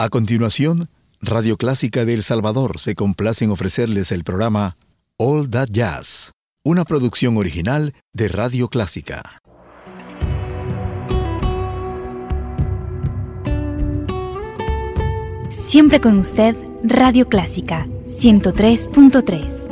A continuación, Radio Clásica de El Salvador se complace en ofrecerles el programa All That Jazz, una producción original de Radio Clásica. Siempre con usted, Radio Clásica 103.3.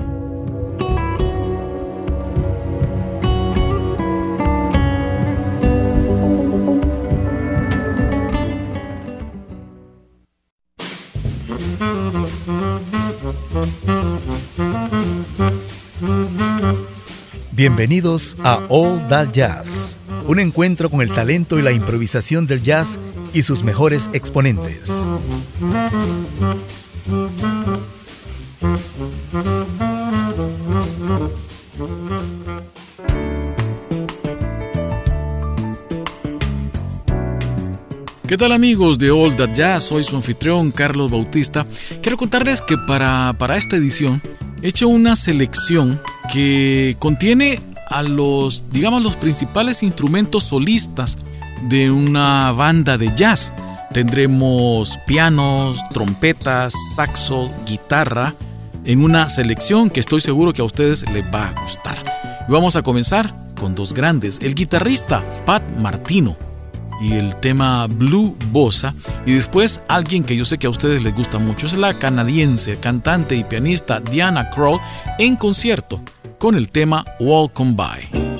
Bienvenidos a All That Jazz, un encuentro con el talento y la improvisación del jazz y sus mejores exponentes. ¿Qué tal amigos de All That Jazz? Soy su anfitrión Carlos Bautista. Quiero contarles que para, para esta edición he hecho una selección que contiene a los, digamos, los principales instrumentos solistas de una banda de jazz. Tendremos pianos, trompetas, saxo, guitarra, en una selección que estoy seguro que a ustedes les va a gustar. vamos a comenzar con dos grandes, el guitarrista Pat Martino y el tema Blue Bossa y después alguien que yo sé que a ustedes les gusta mucho es la canadiense, cantante y pianista Diana Krall en concierto con el tema Welcome By.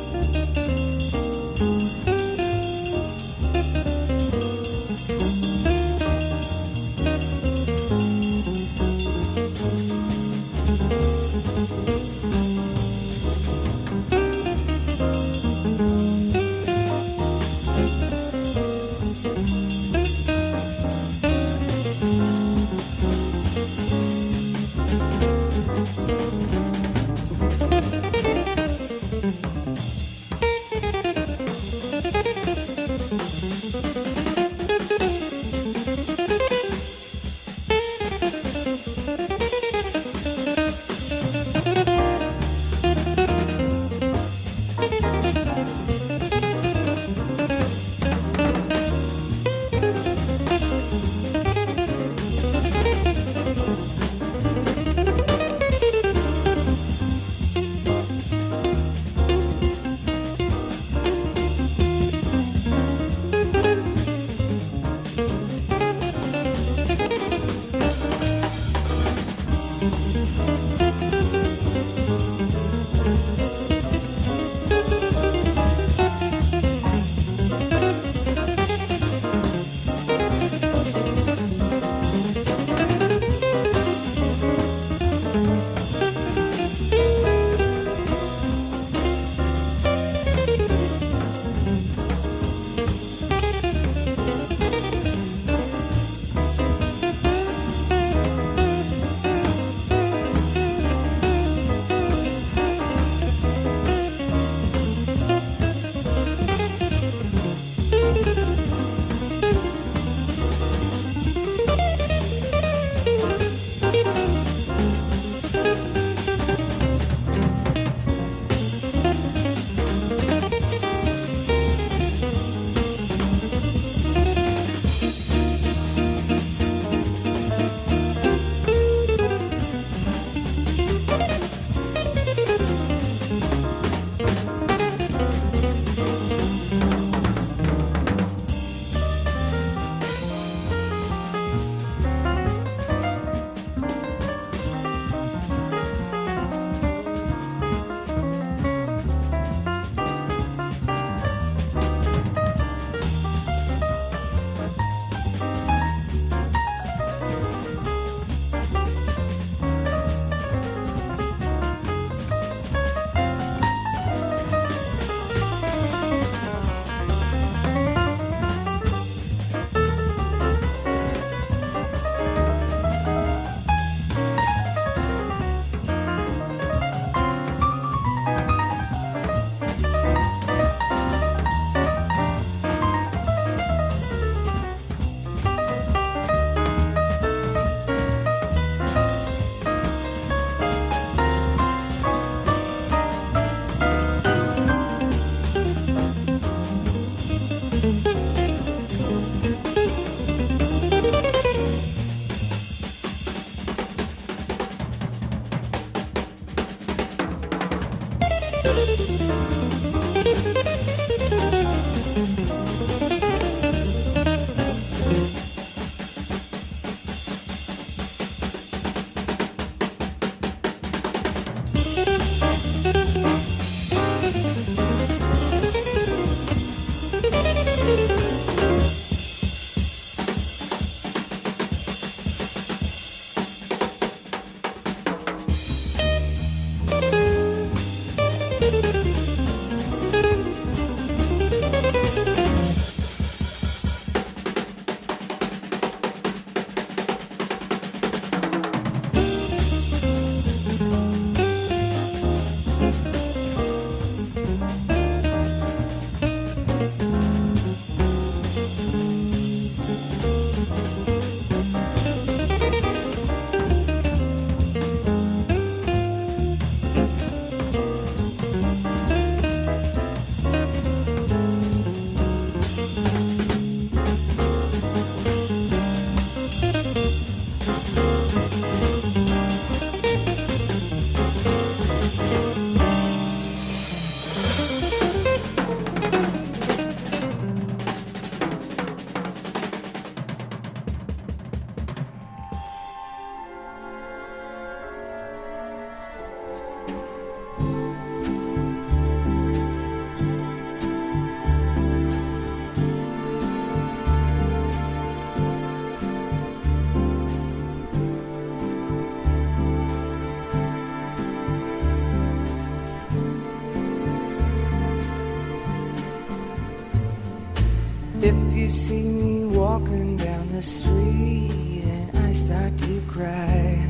You see me walking down the street and I start to cry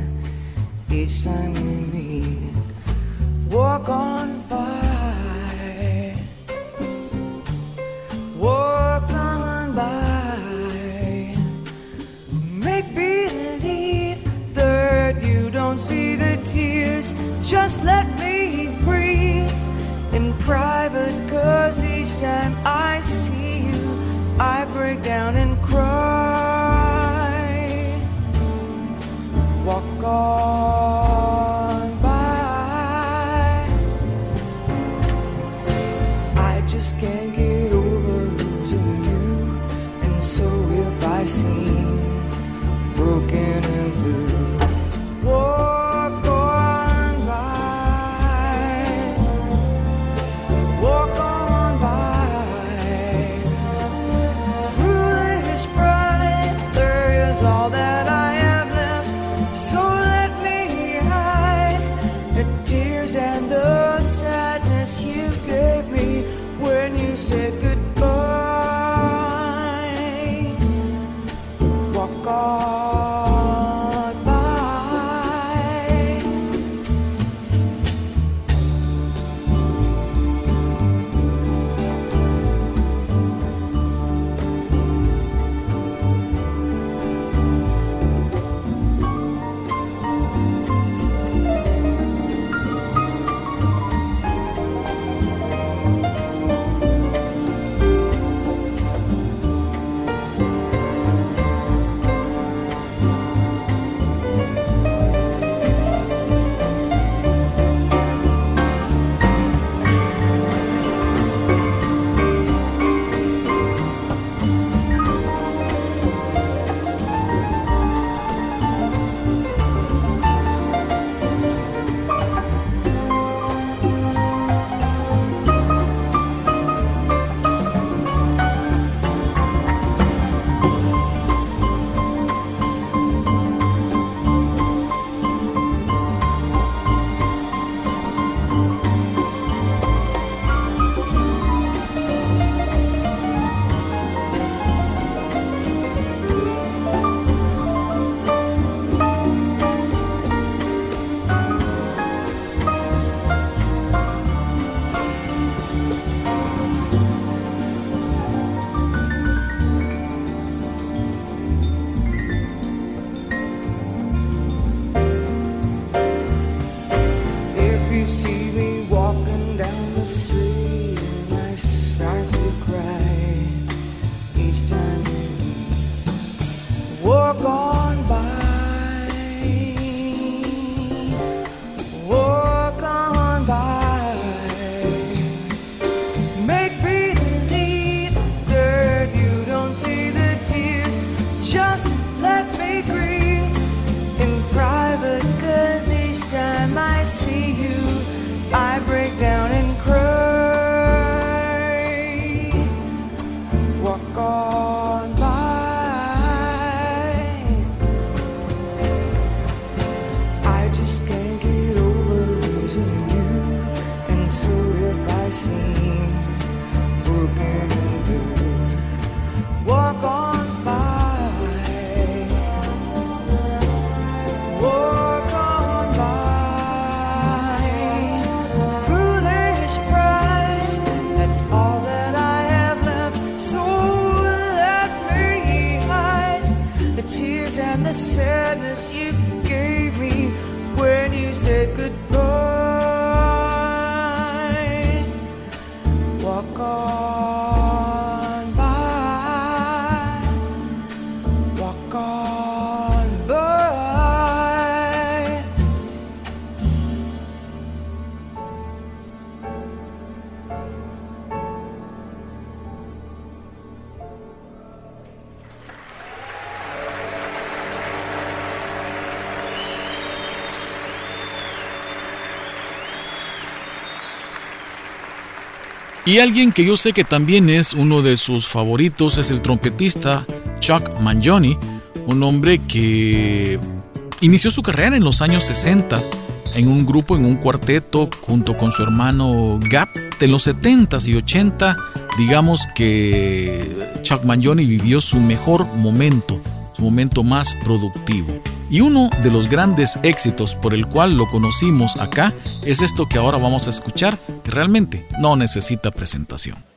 each time you meet, walk on by, walk on by, make believe that you don't see the tears, just let me breathe in private, cause each time I I break down and cry. Walk on Y alguien que yo sé que también es uno de sus favoritos es el trompetista Chuck Mangione, un hombre que inició su carrera en los años 60 en un grupo, en un cuarteto, junto con su hermano Gap en los 70s y 80 digamos que Chuck Mangione vivió su mejor momento, su momento más productivo. Y uno de los grandes éxitos por el cual lo conocimos acá es esto que ahora vamos a escuchar, realmente no necesita presentación.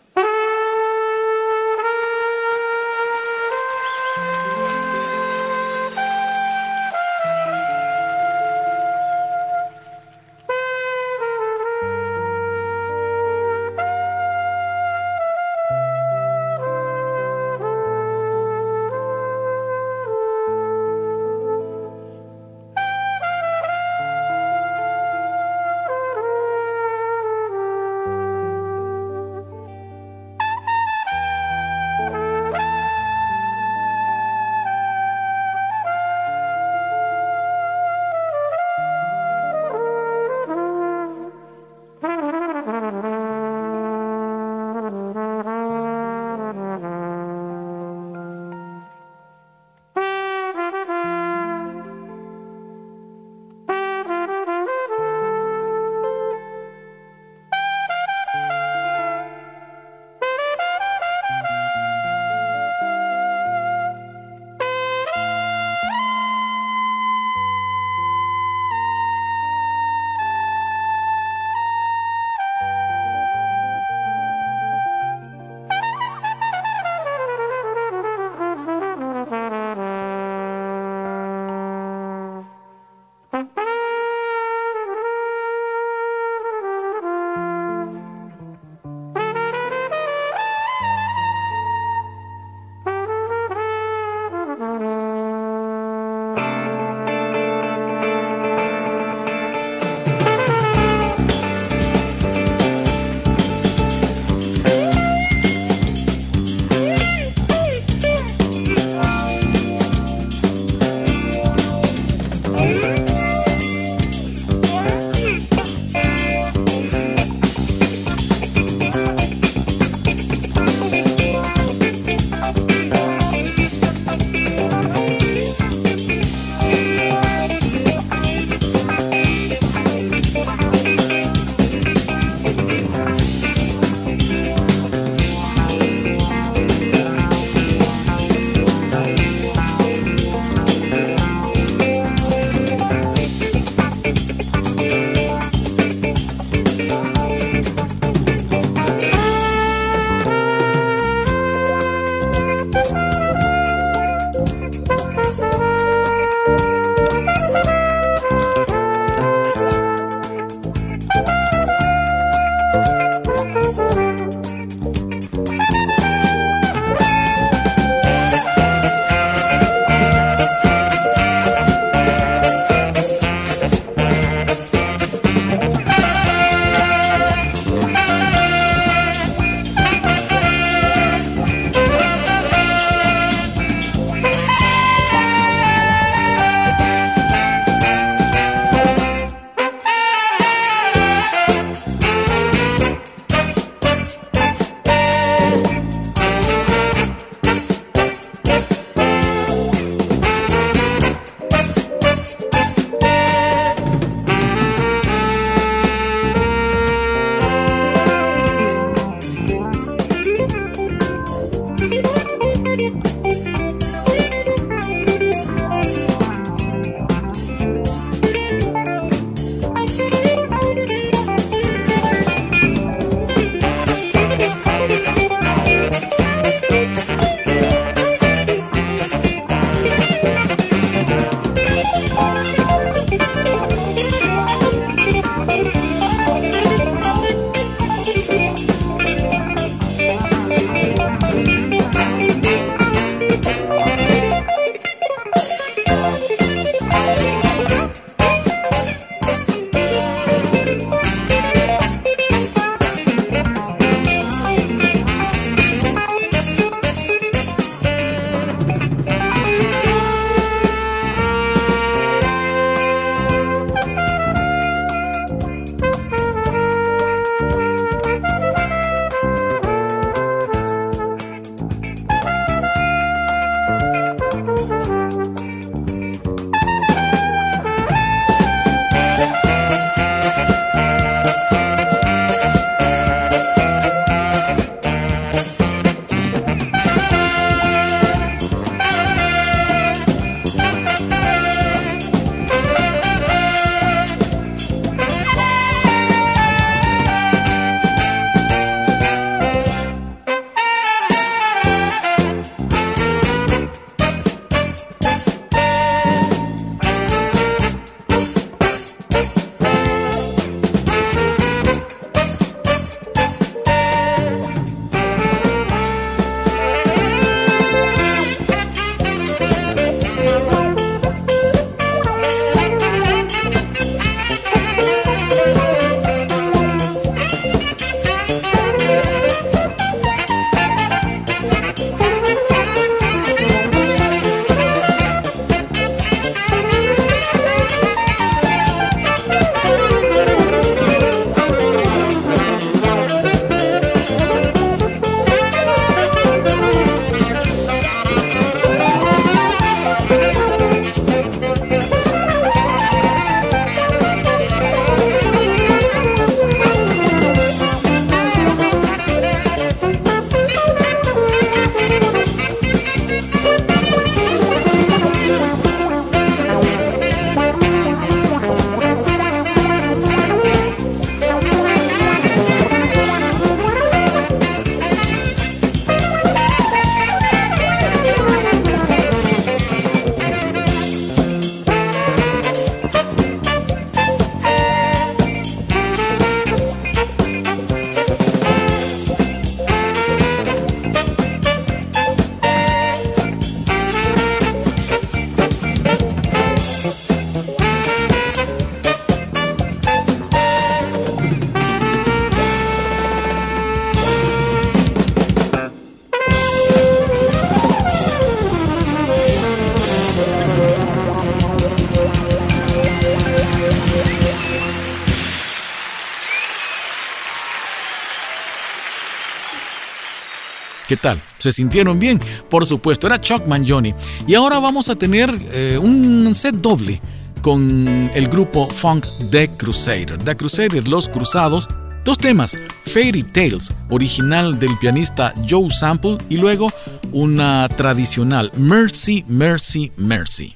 ¿Qué tal? ¿Se sintieron bien? Por supuesto, era Chuck Mangione. Y ahora vamos a tener eh, un set doble con el grupo funk The Crusader. The Crusader, Los Cruzados. Dos temas, Fairy Tales, original del pianista Joe Sample, y luego una tradicional, Mercy, Mercy, Mercy.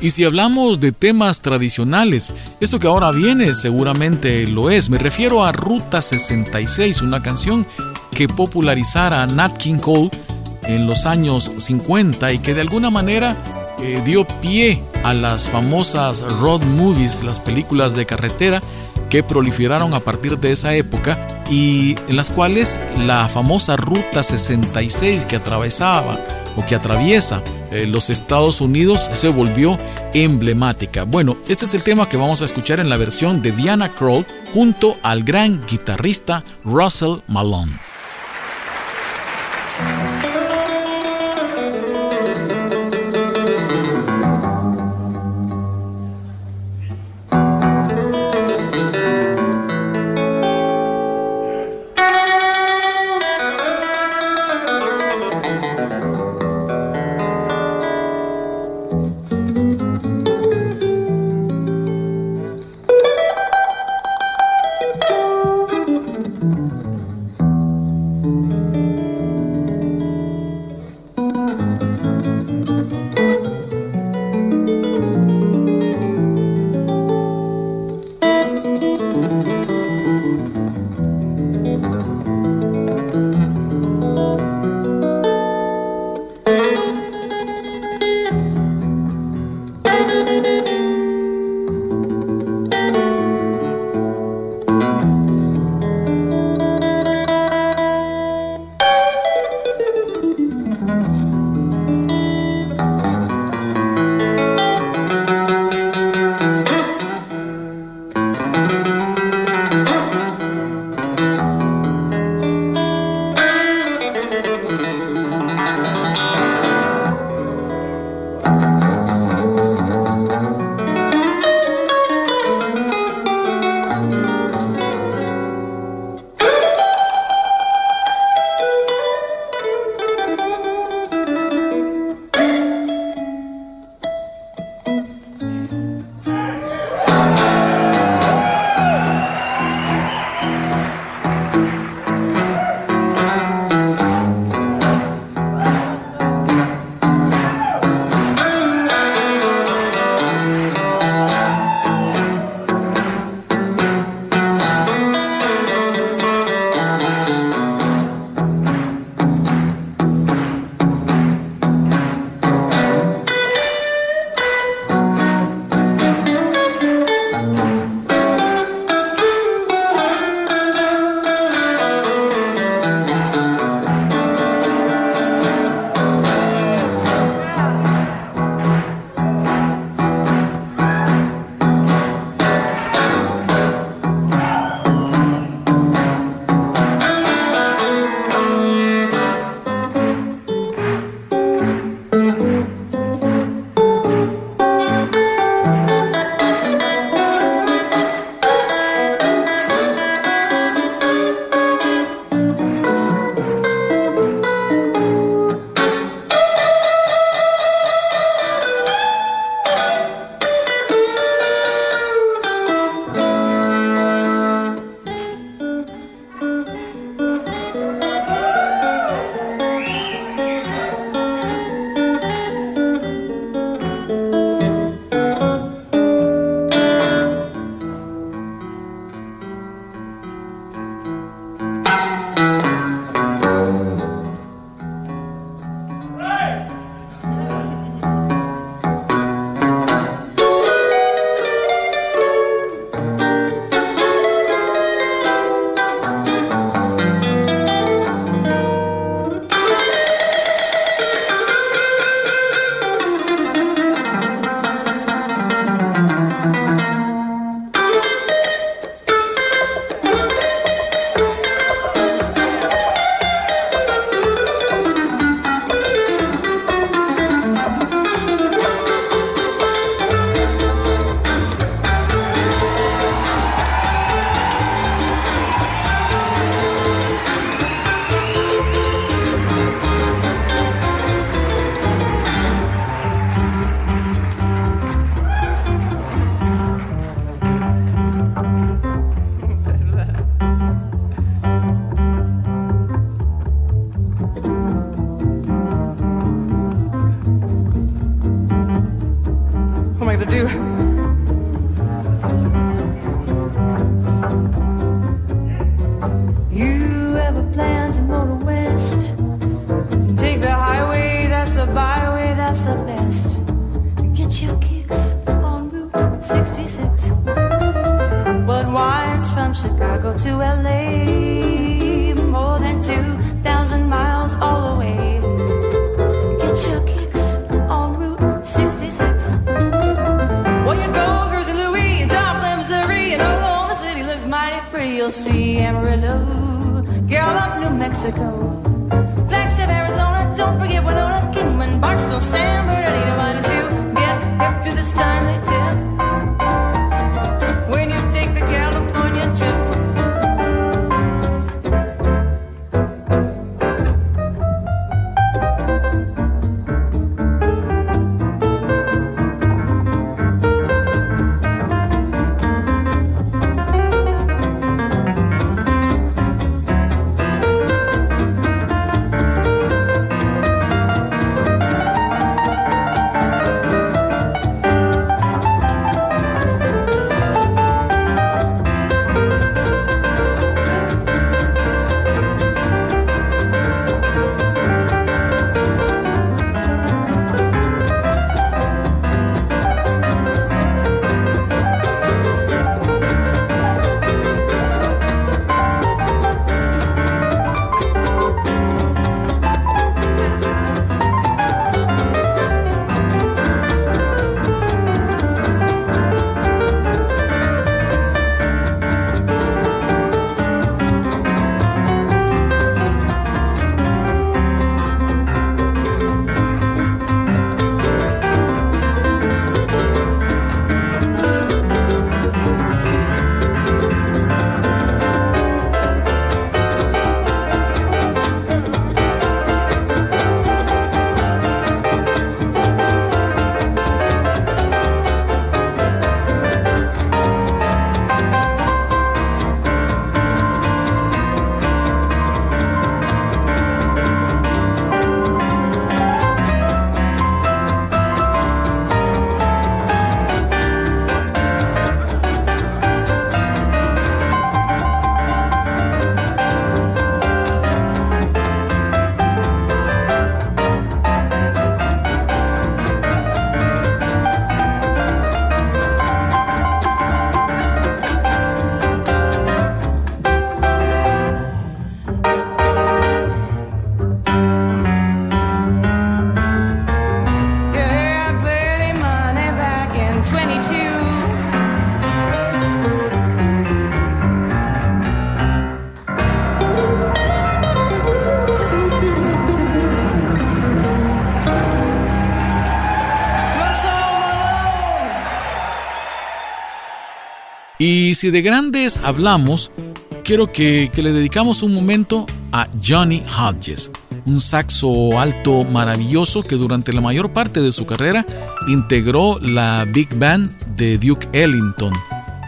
Y si hablamos de temas tradicionales, esto que ahora viene seguramente lo es. Me refiero a Ruta 66, una canción que popularizara Nat King Cole en los años 50 y que de alguna manera eh, dio pie a las famosas road movies, las películas de carretera que proliferaron a partir de esa época y en las cuales la famosa Ruta 66 que atravesaba o que atraviesa eh, los Estados Unidos se volvió emblemática. Bueno, este es el tema que vamos a escuchar en la versión de Diana Kroll junto al gran guitarrista Russell Malone. Y si de grandes hablamos, quiero que, le dedicamos un momento a Johnny Hodges, un saxo alto maravilloso que durante la mayor parte de su carrera integró la Big Band de Duke Ellington.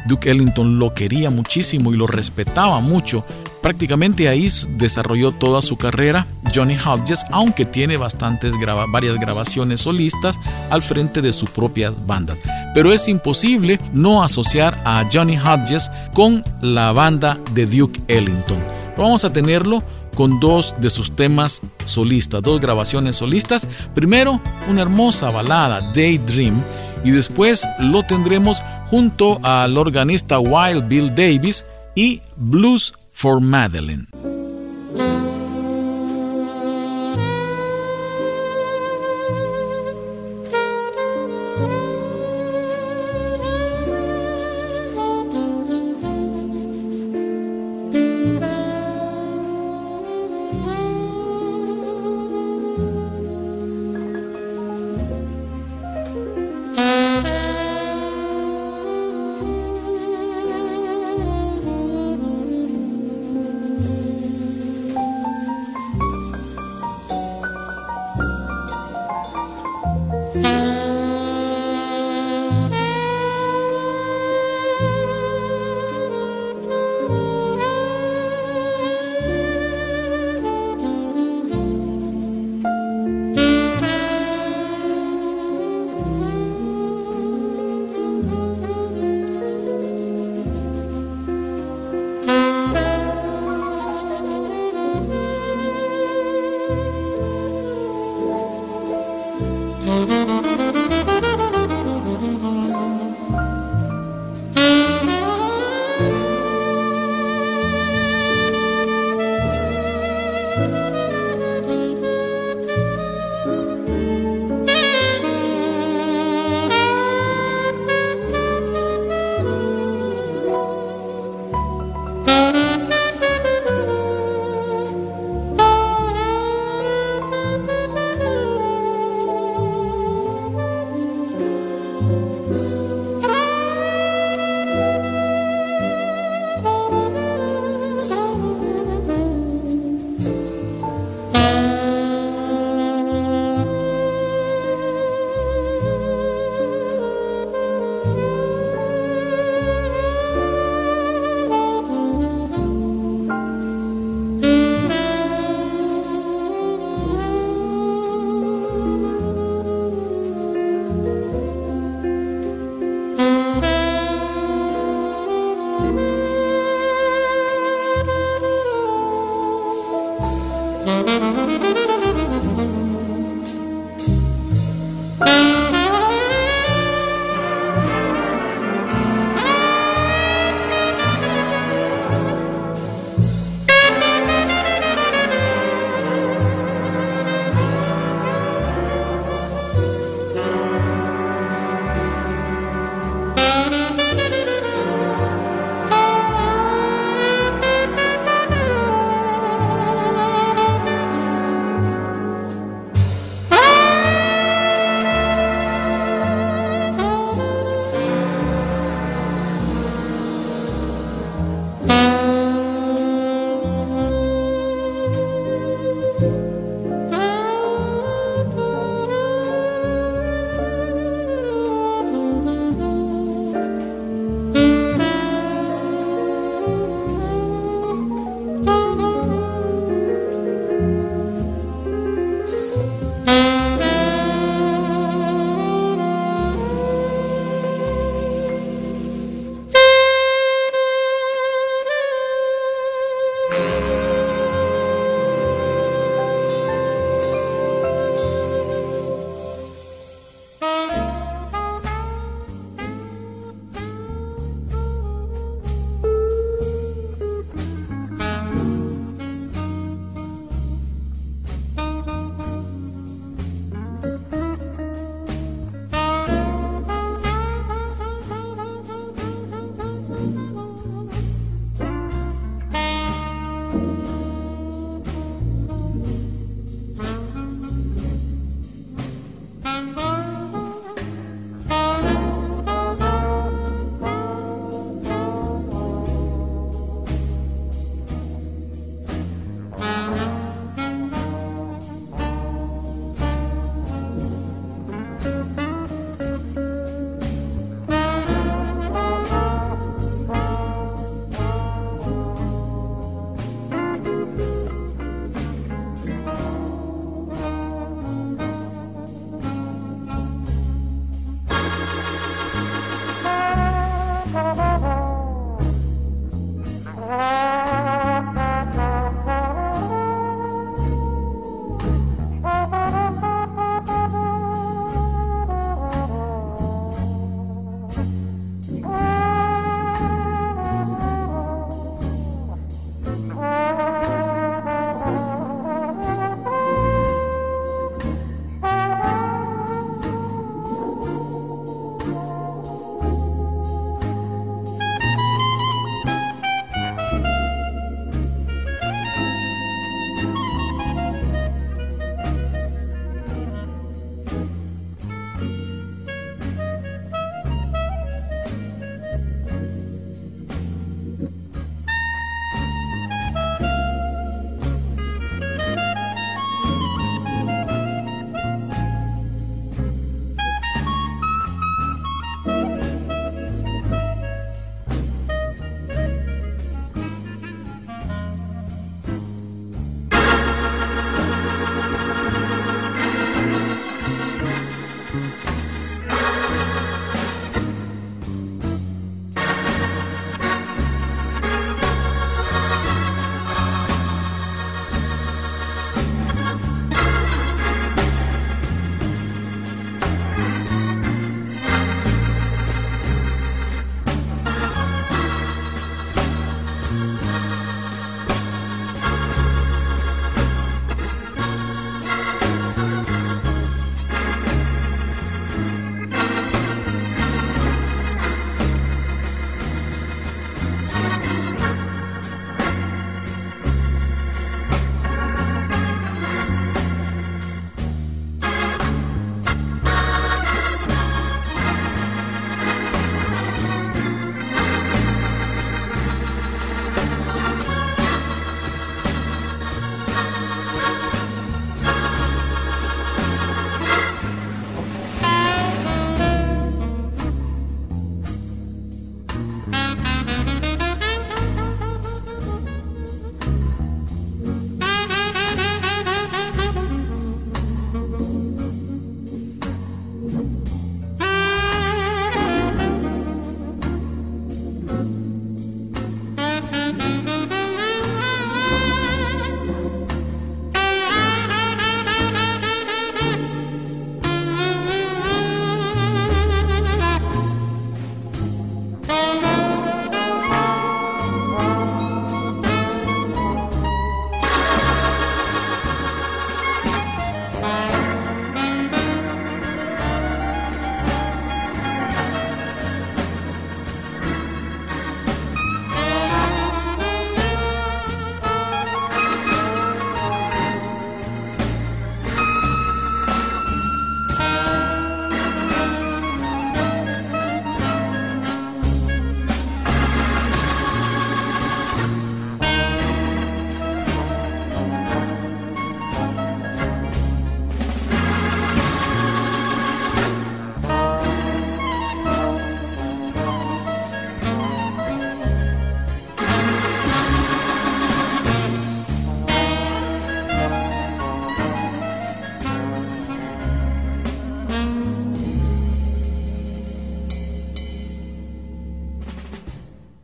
Duke Ellington lo quería muchísimo y lo respetaba mucho. Prácticamente ahí desarrolló toda su carrera Johnny Hodges, aunque tiene bastantes varias grabaciones solistas al frente de sus propias bandas. Pero es imposible no asociar a Johnny Hodges con la banda de Duke Ellington. Vamos a tenerlo con dos de sus temas solistas, dos grabaciones solistas. Primero, una hermosa balada, Daydream, y después lo tendremos junto al organista Wild Bill Davis y Blues for Madeline.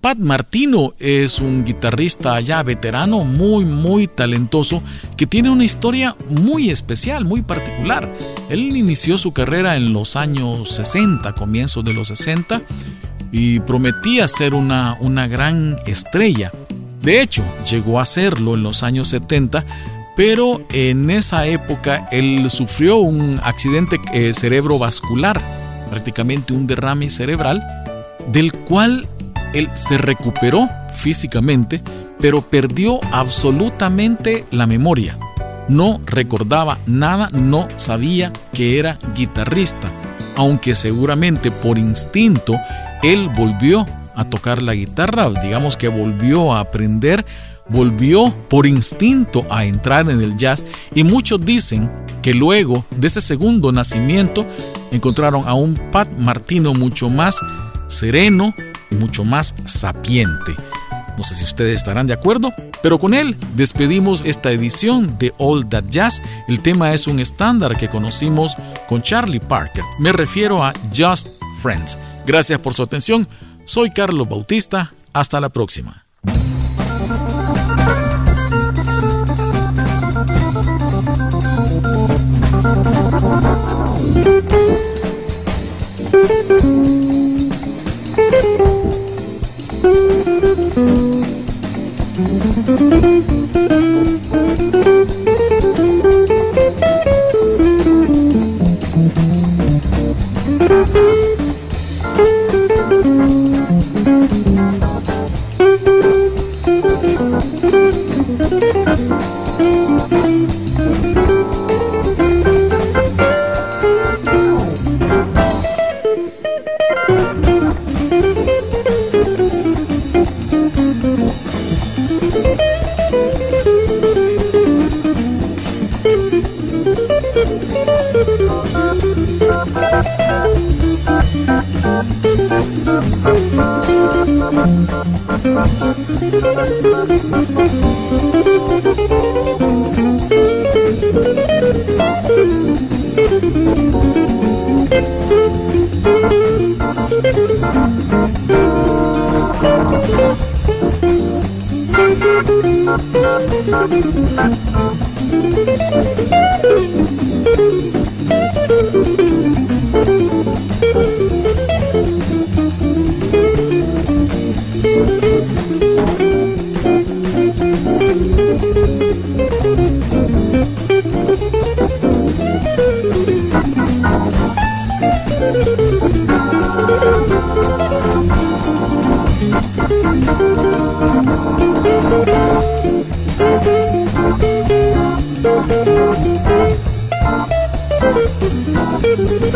Pat Martino es un guitarrista ya veterano, muy, muy talentoso, que tiene una historia muy especial, muy particular. Él inició su carrera en los años 60, comienzos de los 60, y prometía ser una, una gran estrella. De hecho, llegó a serlo en los años 70, pero en esa época él sufrió un accidente eh, cerebrovascular, prácticamente un derrame cerebral, del cual él se recuperó físicamente, pero perdió absolutamente la memoria. No recordaba nada, no sabía que era guitarrista, aunque seguramente por instinto él volvió a tocar la guitarra, digamos que volvió a aprender, volvió por instinto a entrar en el jazz y muchos dicen que luego de ese segundo nacimiento encontraron a un Pat Martino mucho más sereno mucho más sapiente. No sé si ustedes estarán de acuerdo, pero con él despedimos esta edición de All That Jazz. El tema es un estándar que conocimos con Charlie Parker. Me refiero a Just Friends. Gracias por su atención. Soy Carlos Bautista. Hasta la próxima.